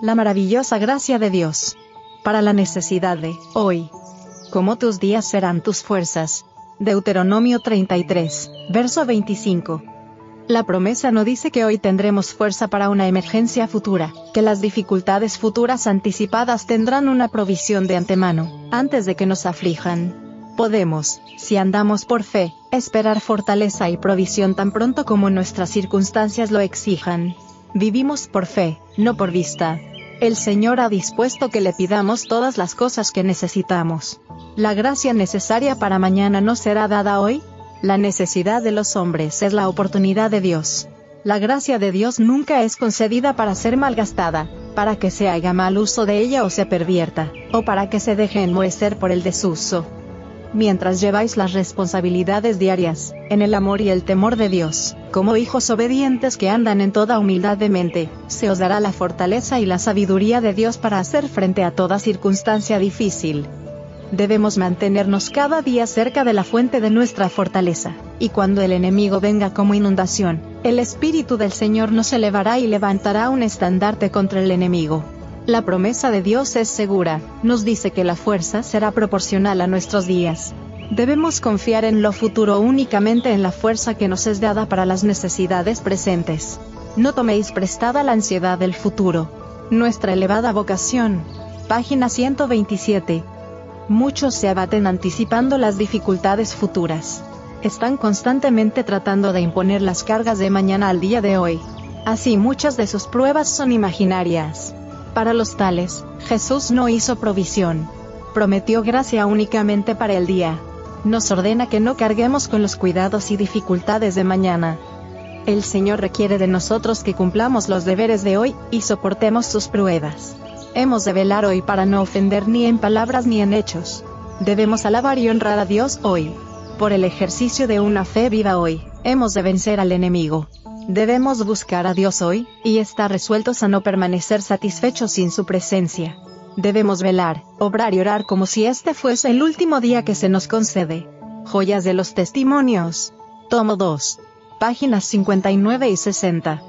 La maravillosa gracia de Dios. Para la necesidad de, hoy. Como tus días serán tus fuerzas. Deuteronomio 33, verso 25. La promesa no dice que hoy tendremos fuerza para una emergencia futura, que las dificultades futuras anticipadas tendrán una provisión de antemano, antes de que nos aflijan. Podemos, si andamos por fe, esperar fortaleza y provisión tan pronto como nuestras circunstancias lo exijan. Vivimos por fe, no por vista. El Señor ha dispuesto que le pidamos todas las cosas que necesitamos. La gracia necesaria para mañana no será dada hoy, la necesidad de los hombres es la oportunidad de Dios. La gracia de Dios nunca es concedida para ser malgastada, para que se haga mal uso de ella o se pervierta, o para que se deje enmohecer por el desuso. Mientras lleváis las responsabilidades diarias, en el amor y el temor de Dios, como hijos obedientes que andan en toda humildad de mente, se os dará la fortaleza y la sabiduría de Dios para hacer frente a toda circunstancia difícil. Debemos mantenernos cada día cerca de la fuente de nuestra fortaleza, y cuando el enemigo venga como inundación, el Espíritu del Señor nos elevará y levantará un estandarte contra el enemigo. La promesa de Dios es segura, nos dice que la fuerza será proporcional a nuestros días. Debemos confiar en lo futuro únicamente en la fuerza que nos es dada para las necesidades presentes. No toméis prestada la ansiedad del futuro. Nuestra elevada vocación. Página 127. Muchos se abaten anticipando las dificultades futuras. Están constantemente tratando de imponer las cargas de mañana al día de hoy. Así muchas de sus pruebas son imaginarias. Para los tales, Jesús no hizo provisión. Prometió gracia únicamente para el día. Nos ordena que no carguemos con los cuidados y dificultades de mañana. El Señor requiere de nosotros que cumplamos los deberes de hoy, y soportemos sus pruebas. Hemos de velar hoy para no ofender ni en palabras ni en hechos. Debemos alabar y honrar a Dios hoy. Por el ejercicio de una fe viva hoy, hemos de vencer al enemigo. Debemos buscar a Dios hoy, y estar resueltos a no permanecer satisfechos sin su presencia. Debemos velar, obrar y orar como si este fuese el último día que se nos concede. Joyas de los Testimonios. Tomo 2. Páginas 59 y 60.